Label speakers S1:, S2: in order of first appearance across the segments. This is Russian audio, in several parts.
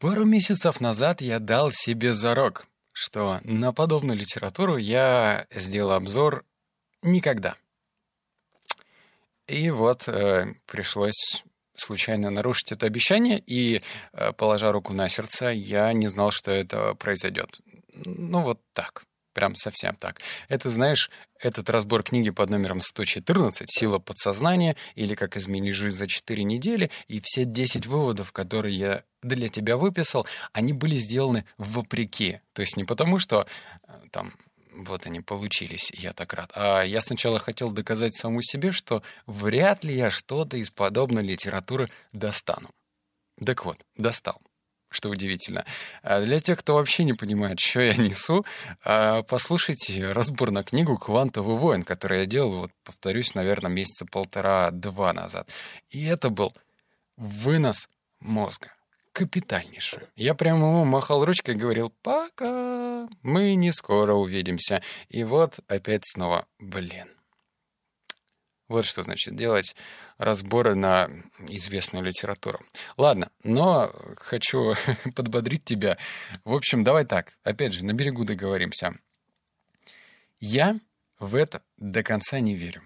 S1: Пару месяцев назад я дал себе зарок, что на подобную литературу я сделал обзор никогда. И вот э, пришлось случайно нарушить это обещание, и, э, положа руку на сердце, я не знал, что это произойдет. Ну, вот так. Прям совсем так. Это, знаешь, этот разбор книги под номером 114 «Сила подсознания» или «Как изменить жизнь за 4 недели» и все 10 выводов, которые я для тебя выписал, они были сделаны вопреки. То есть не потому, что э, там вот они получились, я так рад. А я сначала хотел доказать самому себе, что вряд ли я что-то из подобной литературы достану. Так вот, достал что удивительно. А для тех, кто вообще не понимает, что я несу, а, послушайте разбор на книгу «Квантовый воин», который я делал, вот, повторюсь, наверное, месяца полтора-два назад. И это был вынос мозга. Капитальнейший. Я прямо ему махал ручкой и говорил «пока, мы не скоро увидимся». И вот опять снова «блин». Вот что значит делать разборы на известную литературу. Ладно, но хочу подбодрить тебя. В общем, давай так, опять же, на берегу договоримся. Я в это до конца не верю.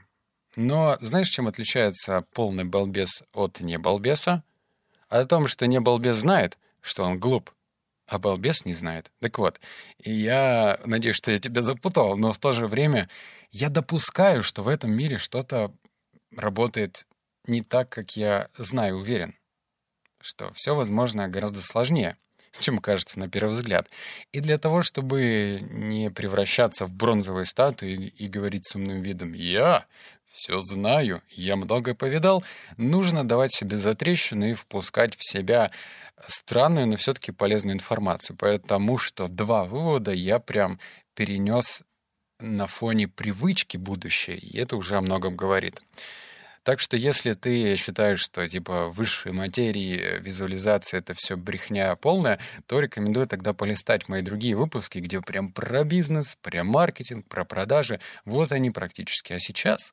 S1: Но знаешь, чем отличается полный балбес от небалбеса? О том, что небалбес знает, что он глуп, а балбес не знает. Так вот, я надеюсь, что я тебя запутал, но в то же время я допускаю, что в этом мире что-то работает не так, как я знаю, уверен. Что все, возможно, гораздо сложнее, чем кажется на первый взгляд. И для того, чтобы не превращаться в бронзовые статуи и говорить с умным видом «Я все знаю, я много повидал», нужно давать себе затрещину и впускать в себя странную, но все-таки полезную информацию. Потому что два вывода я прям перенес на фоне привычки будущее, и это уже о многом говорит. Так что если ты считаешь, что типа высшей материи, визуализация — это все брехня полная, то рекомендую тогда полистать мои другие выпуски, где прям про бизнес, про маркетинг, про продажи. Вот они практически. А сейчас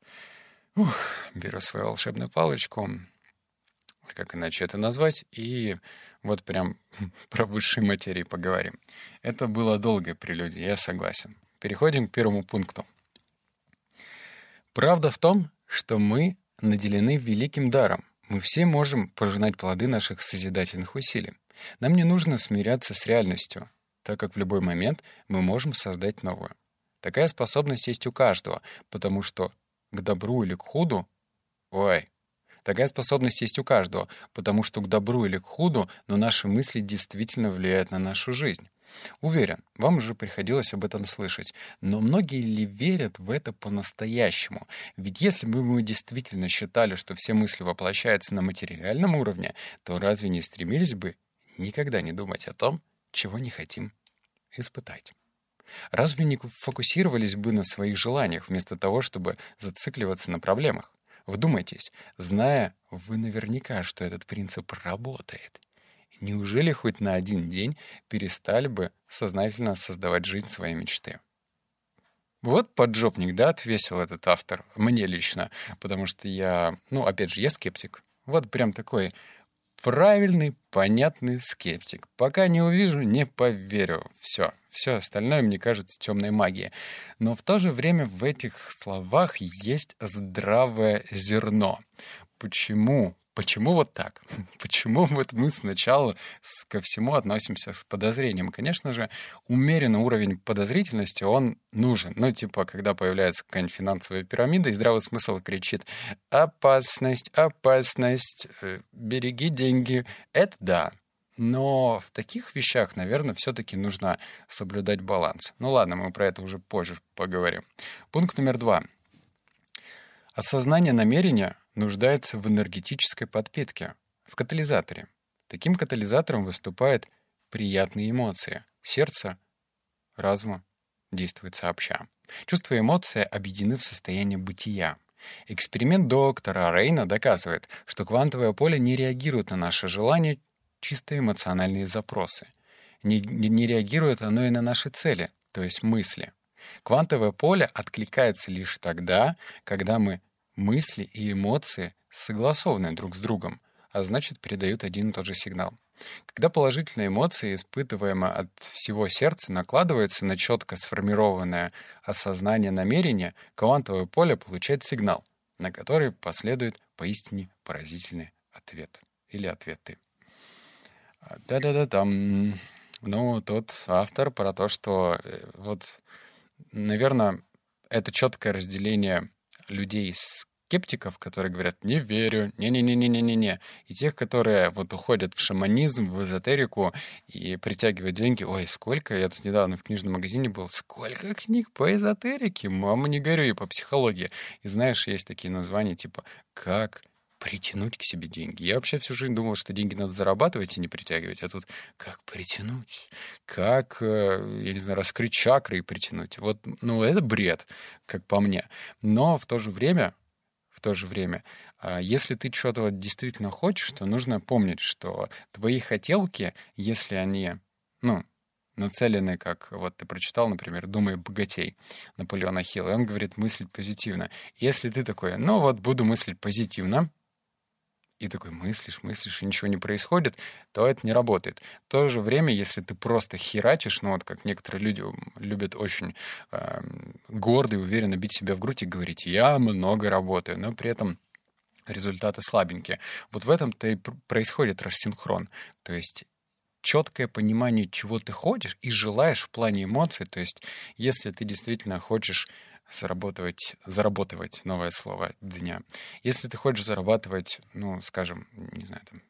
S1: ух, беру свою волшебную палочку, как иначе это назвать, и вот прям про высшие материи поговорим. Это было долгое прелюдия, я согласен. Переходим к первому пункту. Правда в том, что мы наделены великим даром. Мы все можем пожинать плоды наших созидательных усилий. Нам не нужно смиряться с реальностью, так как в любой момент мы можем создать новую. Такая способность есть у каждого, потому что к добру или к худу... Ой, Такая способность есть у каждого, потому что к добру или к худу, но наши мысли действительно влияют на нашу жизнь. Уверен, вам уже приходилось об этом слышать, но многие ли верят в это по-настоящему? Ведь если бы мы действительно считали, что все мысли воплощаются на материальном уровне, то разве не стремились бы никогда не думать о том, чего не хотим испытать? Разве не фокусировались бы на своих желаниях вместо того, чтобы зацикливаться на проблемах? Вдумайтесь, зная вы наверняка, что этот принцип работает, неужели хоть на один день перестали бы сознательно создавать жизнь своей мечты? Вот поджопник, да, отвесил этот автор, мне лично, потому что я, ну, опять же, я скептик. Вот прям такой правильный, понятный скептик. Пока не увижу, не поверю. Все. Все остальное, мне кажется, темной магией. Но в то же время в этих словах есть здравое зерно. Почему Почему вот так? Почему вот мы сначала ко всему относимся с подозрением? Конечно же, умеренный уровень подозрительности, он нужен. Ну, типа, когда появляется какая-нибудь финансовая пирамида, и здравый смысл кричит «опасность, опасность, э, береги деньги». Это да. Но в таких вещах, наверное, все-таки нужно соблюдать баланс. Ну ладно, мы про это уже позже поговорим. Пункт номер два. Осознание намерения нуждается в энергетической подпитке, в катализаторе. Таким катализатором выступают приятные эмоции. Сердце, разума действует сообща. Чувства и эмоции объединены в состояние бытия. Эксперимент доктора Рейна доказывает, что квантовое поле не реагирует на наши желания, чисто эмоциональные запросы. Не, не, не реагирует оно и на наши цели, то есть мысли. Квантовое поле откликается лишь тогда, когда мы мысли и эмоции согласованы друг с другом, а значит, передают один и тот же сигнал. Когда положительные эмоции, испытываемые от всего сердца, накладываются на четко сформированное осознание намерения, квантовое поле получает сигнал, на который последует поистине поразительный ответ или ответы. Да-да-да, там, ну, тут автор про то, что э, вот, наверное, это четкое разделение людей скептиков, которые говорят «не верю», «не-не-не-не-не-не-не», и тех, которые вот уходят в шаманизм, в эзотерику и притягивают деньги. Ой, сколько, я тут недавно в книжном магазине был, сколько книг по эзотерике, мама, не горю, и по психологии. И знаешь, есть такие названия типа «как притянуть к себе деньги. Я вообще всю жизнь думал, что деньги надо зарабатывать и не притягивать, а тут как притянуть, как, э, я не знаю, раскрыть чакры и притянуть. Вот, ну, это бред, как по мне. Но в то же время в то же время. А если ты вот действительно хочешь, то нужно помнить, что твои хотелки, если они, ну, нацелены, как вот ты прочитал, например, «Думай богатей» Наполеона Хилла, и он говорит мыслить позитивно. Если ты такой, ну вот буду мыслить позитивно, и такой мыслишь, мыслишь, и ничего не происходит, то это не работает. В то же время, если ты просто херачишь, ну вот как некоторые люди любят очень э, гордо и уверенно бить себя в грудь и говорить, я много работаю, но при этом результаты слабенькие. Вот в этом-то и происходит рассинхрон. То есть четкое понимание, чего ты хочешь и желаешь в плане эмоций. То есть если ты действительно хочешь заработать, заработать новое слово дня. Если ты хочешь зарабатывать, ну, скажем, не знаю, там,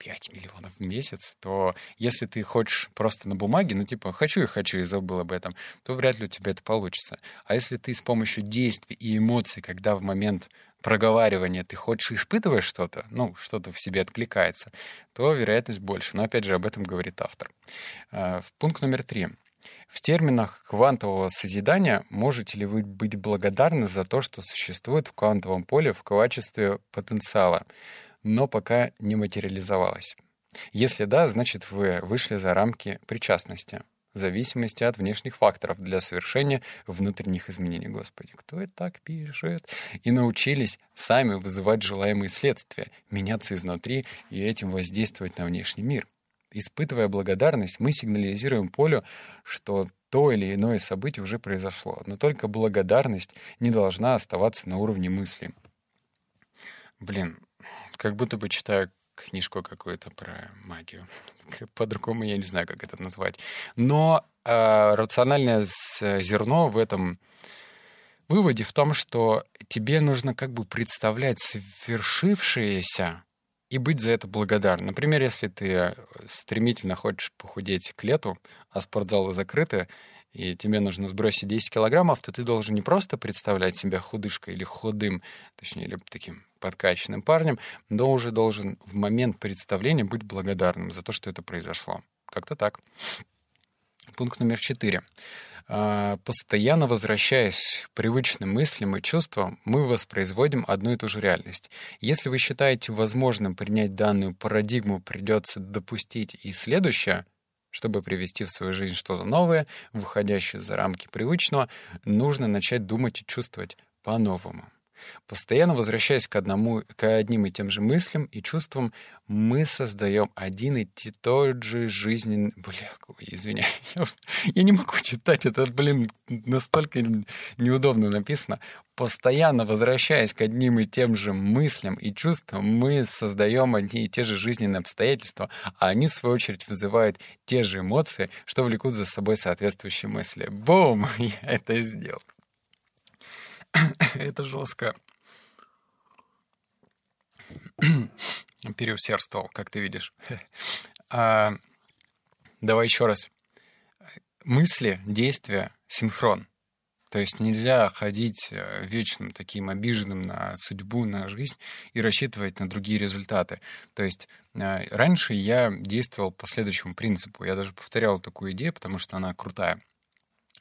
S1: 5 миллионов в месяц, то если ты хочешь просто на бумаге, ну типа хочу и хочу и забыл об этом, то вряд ли у тебя это получится. А если ты с помощью действий и эмоций, когда в момент проговаривания ты хочешь испытывать что-то, ну, что-то в себе откликается, то вероятность больше. Но опять же, об этом говорит автор. А, в пункт номер три. В терминах квантового созидания можете ли вы быть благодарны за то, что существует в квантовом поле в качестве потенциала, но пока не материализовалось? Если да, значит вы вышли за рамки причастности, зависимости от внешних факторов для совершения внутренних изменений. Господи, кто это так пишет? И научились сами вызывать желаемые следствия, меняться изнутри и этим воздействовать на внешний мир. Испытывая благодарность, мы сигнализируем полю, что то или иное событие уже произошло. Но только благодарность не должна оставаться на уровне мысли. Блин, как будто бы читаю книжку какую-то про магию. По-другому я не знаю, как это назвать. Но э, рациональное зерно в этом выводе в том, что тебе нужно как бы представлять свершившееся и быть за это благодарным. Например, если ты э, стремительно хочешь похудеть к лету, а спортзалы закрыты, и тебе нужно сбросить 10 килограммов, то ты должен не просто представлять себя худышкой или худым, точнее, или таким подкачанным парнем, но уже должен в момент представления быть благодарным за то, что это произошло. Как-то так. Пункт номер четыре. А, постоянно возвращаясь к привычным мыслям и чувствам, мы воспроизводим одну и ту же реальность. Если вы считаете возможным принять данную парадигму, придется допустить и следующее, чтобы привести в свою жизнь что-то новое, выходящее за рамки привычного, нужно начать думать и чувствовать по-новому. Постоянно возвращаясь к, одному, к одним и тем же мыслям и чувствам, мы создаем один и тот же жизненный... Бля, извиняюсь, я не могу читать, это, блин, настолько неудобно написано. Постоянно возвращаясь к одним и тем же мыслям и чувствам, мы создаем одни и те же жизненные обстоятельства, а они, в свою очередь, вызывают те же эмоции, что влекут за собой соответствующие мысли. Бум! Я это сделал. это жестко. Переусердствовал, как ты видишь. А, давай еще раз. Мысли, действия, синхрон. То есть нельзя ходить э, вечным таким обиженным на судьбу, на жизнь и рассчитывать на другие результаты. То есть э, раньше я действовал по следующему принципу. Я даже повторял такую идею, потому что она крутая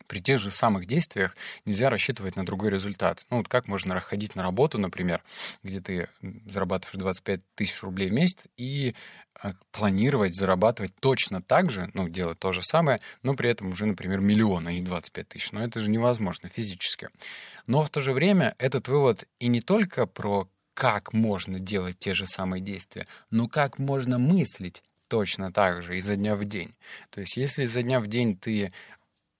S1: при тех же самых действиях нельзя рассчитывать на другой результат. Ну, вот как можно ходить на работу, например, где ты зарабатываешь 25 тысяч рублей в месяц и а, планировать зарабатывать точно так же, ну, делать то же самое, но при этом уже, например, миллион, а не 25 тысяч. Но это же невозможно физически. Но в то же время этот вывод и не только про как можно делать те же самые действия, но как можно мыслить точно так же, изо дня в день. То есть если изо дня в день ты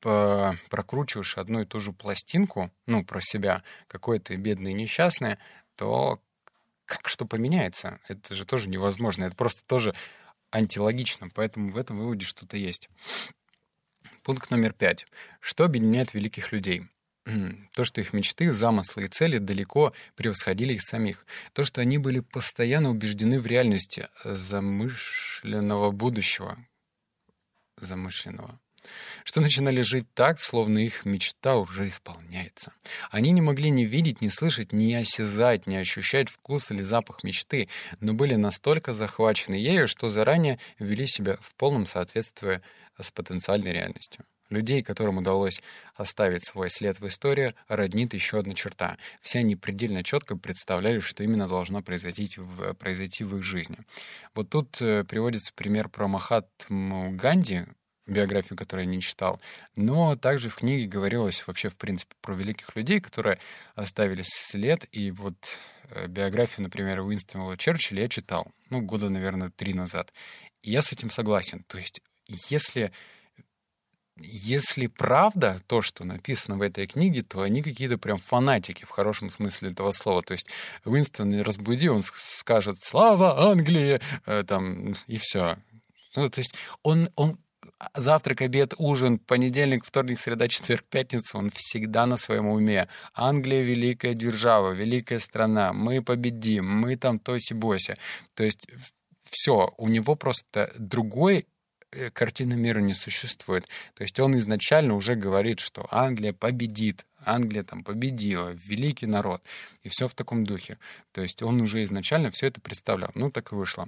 S1: прокручиваешь одну и ту же пластинку, ну, про себя, какой ты бедный и несчастный, то как что поменяется? Это же тоже невозможно. Это просто тоже антилогично. Поэтому в этом выводе что-то есть. Пункт номер пять. Что объединяет великих людей? То, что их мечты, замыслы и цели далеко превосходили их самих. То, что они были постоянно убеждены в реальности замышленного будущего. Замышленного что начинали жить так, словно их мечта уже исполняется. Они не могли ни видеть, ни слышать, ни осязать, ни ощущать вкус или запах мечты, но были настолько захвачены ею, что заранее вели себя в полном соответствии с потенциальной реальностью. Людей, которым удалось оставить свой след в истории, роднит еще одна черта. Все они предельно четко представляли, что именно должно произойти в, произойти в их жизни. Вот тут э, приводится пример про Махатму Ганди, биографию, которую я не читал. Но также в книге говорилось вообще, в принципе, про великих людей, которые оставили след. И вот э, биографию, например, Уинстона Черчилля я читал, ну, года, наверное, три назад. И я с этим согласен. То есть, если если правда то, что написано в этой книге, то они какие-то прям фанатики в хорошем смысле этого слова. То есть Уинстон разбуди, он скажет «Слава Англии!» э, там, и все. Ну, то есть он, он завтрак, обед, ужин, понедельник, вторник, среда, четверг, пятница, он всегда на своем уме. Англия — великая держава, великая страна, мы победим, мы там тоси-боси. То есть все, у него просто другой э, картины мира не существует. То есть он изначально уже говорит, что Англия победит, Англия там победила, великий народ, и все в таком духе. То есть он уже изначально все это представлял. Ну, так и вышло.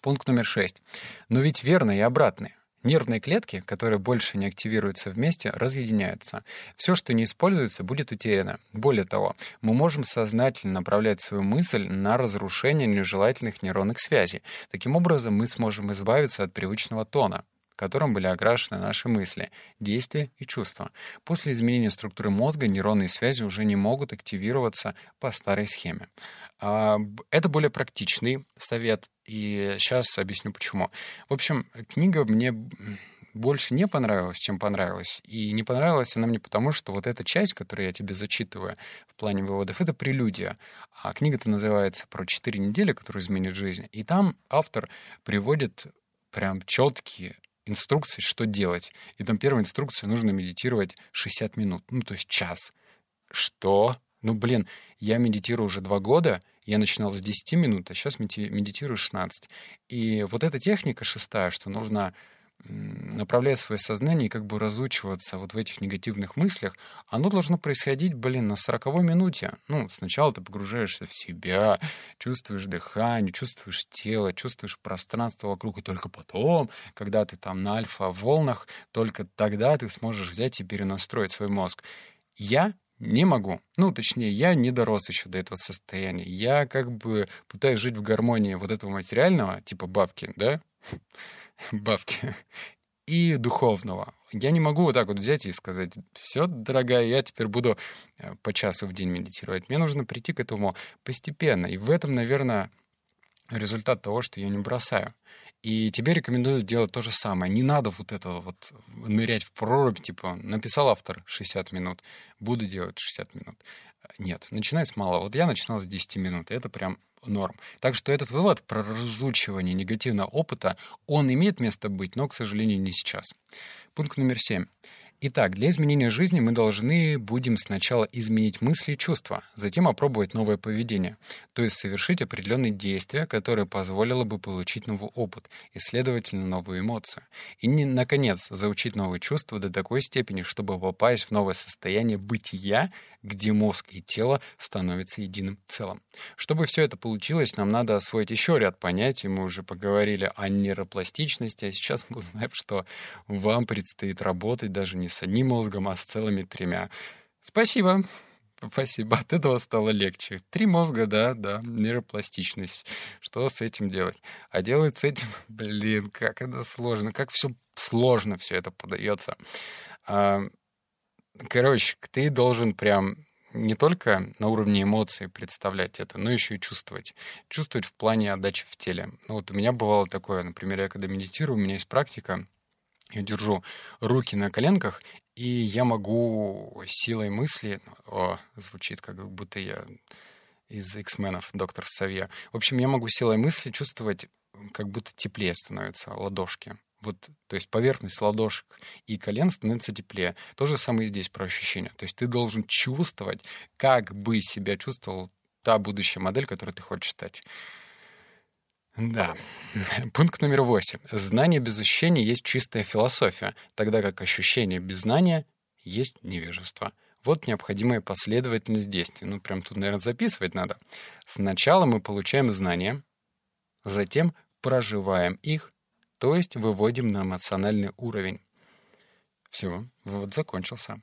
S1: Пункт номер шесть. Но ведь верно и обратное. Нервные клетки, которые больше не активируются вместе, разъединяются. Все, что не используется, будет утеряно. Более того, мы можем сознательно направлять свою мысль на разрушение нежелательных нейронных связей. Таким образом, мы сможем избавиться от привычного тона которым были окрашены наши мысли, действия и чувства. После изменения структуры мозга нейронные связи уже не могут активироваться по старой схеме. А, это более практичный совет, и сейчас объясню почему. В общем, книга мне больше не понравилась, чем понравилась. И не понравилась она мне потому, что вот эта часть, которую я тебе зачитываю в плане выводов, это прелюдия. А книга-то называется «Про четыре недели, которые изменят жизнь». И там автор приводит прям четкие инструкции, что делать. И там первая инструкция, нужно медитировать 60 минут, ну, то есть час. Что? Ну, блин, я медитирую уже два года, я начинал с 10 минут, а сейчас медитирую 16. И вот эта техника шестая, что нужно направляя свое сознание и как бы разучиваться вот в этих негативных мыслях, оно должно происходить, блин, на сороковой минуте. Ну, сначала ты погружаешься в себя, чувствуешь дыхание, чувствуешь тело, чувствуешь пространство вокруг, и только потом, когда ты там на альфа-волнах, только тогда ты сможешь взять и перенастроить свой мозг. Я не могу. Ну, точнее, я не дорос еще до этого состояния. Я как бы пытаюсь жить в гармонии вот этого материального, типа бабки, да, бабки, и духовного. Я не могу вот так вот взять и сказать, все, дорогая, я теперь буду э, по часу в день медитировать. Мне нужно прийти к этому постепенно. И в этом, наверное, результат того, что я не бросаю. И тебе рекомендую делать то же самое. Не надо вот это вот нырять в прорубь, типа, написал автор 60 минут, буду делать 60 минут. Нет, начинай с малого. Вот я начинал с 10 минут, и это прям норм. Так что этот вывод про разучивание негативного опыта, он имеет место быть, но, к сожалению, не сейчас. Пункт номер семь. Итак, для изменения жизни мы должны будем сначала изменить мысли и чувства, затем опробовать новое поведение, то есть совершить определенные действия, которые позволило бы получить новый опыт и, следовательно, новую эмоцию. И, не, наконец, заучить новые чувства до такой степени, чтобы попасть в новое состояние бытия, где мозг и тело становятся единым целым. Чтобы все это получилось, нам надо освоить еще ряд понятий. Мы уже поговорили о нейропластичности, а сейчас мы узнаем, что вам предстоит работать даже не с одним мозгом, а с целыми тремя. Спасибо. Спасибо. От этого стало легче. Три мозга, да, да, нейропластичность. Что с этим делать? А делать с этим, блин, как это сложно, как все сложно все это подается. А, короче, ты должен прям не только на уровне эмоций представлять это, но еще и чувствовать. Чувствовать в плане отдачи в теле. Ну вот у меня бывало такое, например, я когда медитирую, у меня есть практика, я держу руки на коленках, и я могу силой мысли... О, звучит как будто я из X-менов, доктор Савья. В общем, я могу силой мысли чувствовать, как будто теплее становятся ладошки. Вот, то есть поверхность ладошек и колен становится теплее. То же самое и здесь про ощущения. То есть ты должен чувствовать, как бы себя чувствовал та будущая модель, которой ты хочешь стать. Да. Пункт номер восемь. Знание без ощущений есть чистая философия, тогда как ощущение без знания есть невежество. Вот необходимая последовательность действий. Ну, прям тут, наверное, записывать надо. Сначала мы получаем знания, затем проживаем их, то есть выводим на эмоциональный уровень. Все, вывод закончился.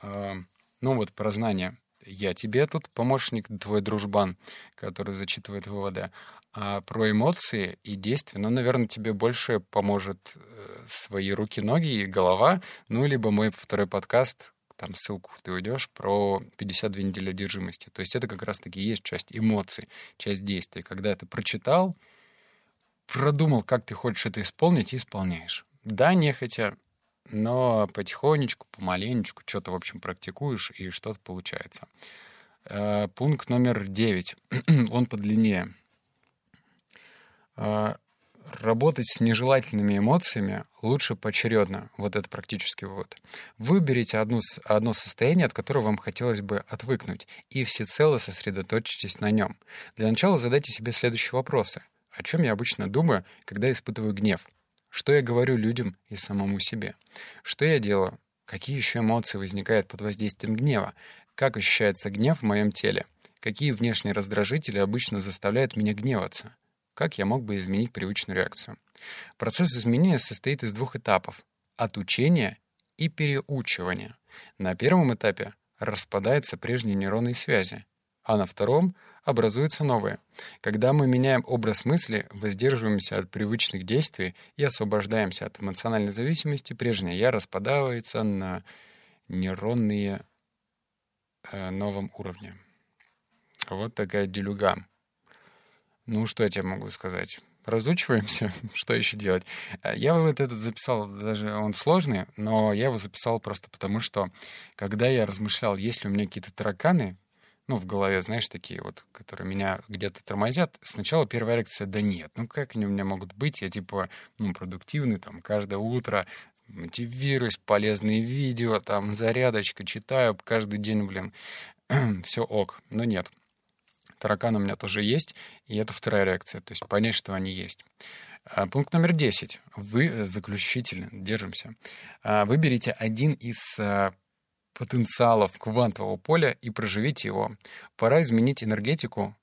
S1: А, ну вот про знания. Я тебе тут помощник, твой дружбан, который зачитывает выводы. А про эмоции и действия, ну, наверное, тебе больше поможет э, свои руки, ноги и голова, ну, либо мой второй подкаст, там ссылку ты уйдешь, про 52 недели одержимости. То есть это как раз-таки есть часть эмоций, часть действий. Когда ты прочитал, продумал, как ты хочешь это исполнить, и исполняешь. Да, нехотя, но потихонечку, помаленечку что-то, в общем, практикуешь, и что-то получается. Э, пункт номер девять. Он подлиннее. Э, работать с нежелательными эмоциями лучше поочередно. Вот это практически вывод. Выберите одну, одно состояние, от которого вам хотелось бы отвыкнуть, и всецело сосредоточьтесь на нем. Для начала задайте себе следующие вопросы. О чем я обычно думаю, когда испытываю гнев? Что я говорю людям и самому себе? Что я делаю? Какие еще эмоции возникают под воздействием гнева? Как ощущается гнев в моем теле? Какие внешние раздражители обычно заставляют меня гневаться? Как я мог бы изменить привычную реакцию? Процесс изменения состоит из двух этапов — отучения и переучивания. На первом этапе распадаются прежние нейронные связи, а на втором образуются новые. Когда мы меняем образ мысли, воздерживаемся от привычных действий и освобождаемся от эмоциональной зависимости, прежнее «я» распадается на нейронные э, новом уровне. Вот такая делюга. Ну, что я тебе могу сказать? разучиваемся, что еще делать. Э, я вот этот записал, даже он сложный, но я его записал просто потому, что когда я размышлял, есть ли у меня какие-то тараканы, ну, в голове, знаешь, такие вот, которые меня где-то тормозят, сначала первая реакция, да нет, ну как они у меня могут быть? Я типа, ну, продуктивный, там, каждое утро мотивируюсь, полезные видео, там, зарядочка, читаю каждый день, блин, все ок. Но нет. Тараканы у меня тоже есть, и это вторая реакция, то есть понять, что они есть. А, пункт номер 10. Вы э, заключительно, держимся. А, выберите один из а, потенциалов квантового поля и проживите его. Пора изменить энергетику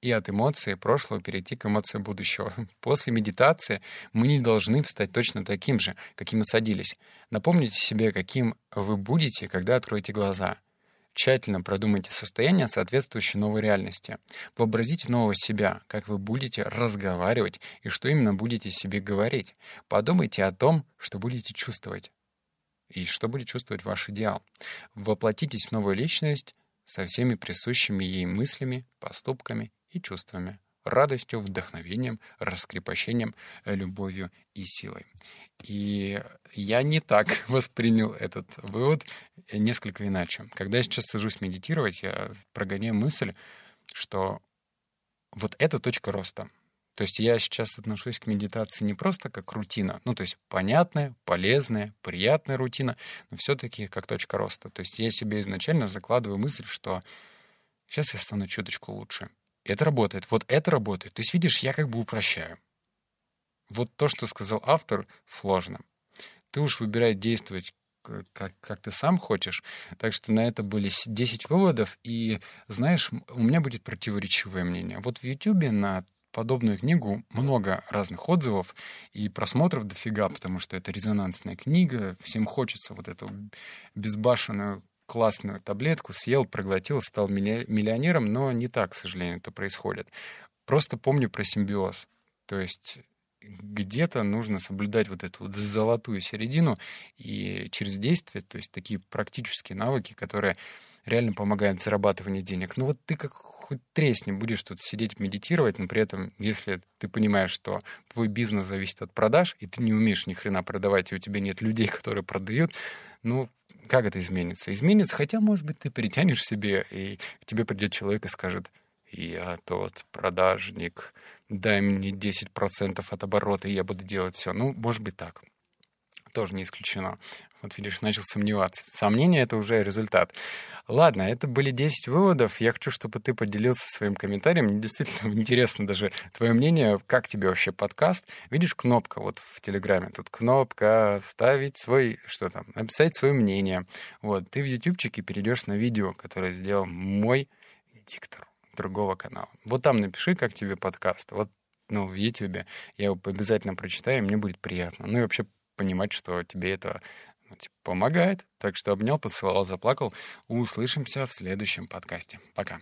S1: и от эмоций прошлого перейти к эмоциям будущего. После медитации мы не должны встать точно таким же, каким мы садились. Напомните себе, каким вы будете, когда откроете глаза. Тщательно продумайте состояние, соответствующее новой реальности. Вообразите нового себя, как вы будете разговаривать и что именно будете себе говорить. Подумайте о том, что будете чувствовать и что будет чувствовать ваш идеал. Воплотитесь в новую личность со всеми присущими ей мыслями, поступками и чувствами, радостью, вдохновением, раскрепощением, любовью и силой. И я не так воспринял этот вывод, несколько иначе. Когда я сейчас сажусь медитировать, я прогоняю мысль, что вот это точка роста. То есть я сейчас отношусь к медитации не просто как рутина, ну, то есть понятная, полезная, приятная рутина, но все-таки как точка роста. То есть я себе изначально закладываю мысль, что сейчас я стану чуточку лучше. Это работает. Вот это работает. То есть, видишь, я как бы упрощаю. Вот то, что сказал автор, сложно. Ты уж выбирай действовать как, как ты сам хочешь. Так что на это были 10 выводов. И, знаешь, у меня будет противоречивое мнение. Вот в YouTube на подобную книгу много разных отзывов и просмотров дофига, потому что это резонансная книга, всем хочется вот эту безбашенную классную таблетку, съел, проглотил, стал миллионером, но не так, к сожалению, это происходит. Просто помню про симбиоз. То есть где-то нужно соблюдать вот эту вот золотую середину и через действие, то есть такие практические навыки, которые реально помогает в зарабатывании денег. Ну вот ты как хоть тресни будешь тут сидеть медитировать, но при этом, если ты понимаешь, что твой бизнес зависит от продаж, и ты не умеешь ни хрена продавать, и у тебя нет людей, которые продают, ну, как это изменится? Изменится, хотя, может быть, ты перетянешь себе, и тебе придет человек и скажет, я тот продажник, дай мне 10% от оборота, и я буду делать все. Ну, может быть так. Тоже не исключено. Вот видишь, начал сомневаться. Сомнение — это уже результат. Ладно, это были 10 выводов. Я хочу, чтобы ты поделился своим комментарием. Мне действительно интересно даже твое мнение. Как тебе вообще подкаст? Видишь, кнопка вот в Телеграме. Тут кнопка «Ставить свой...» Что там? Написать свое мнение. Вот. Ты в ютубчике перейдешь на видео, которое сделал мой диктор другого канала. Вот там напиши, как тебе подкаст. Вот ну, в Ютубе. Я его обязательно прочитаю, и мне будет приятно. Ну и вообще понимать, что тебе это типа, помогает. Так что обнял, поцеловал, заплакал. Услышимся в следующем подкасте. Пока.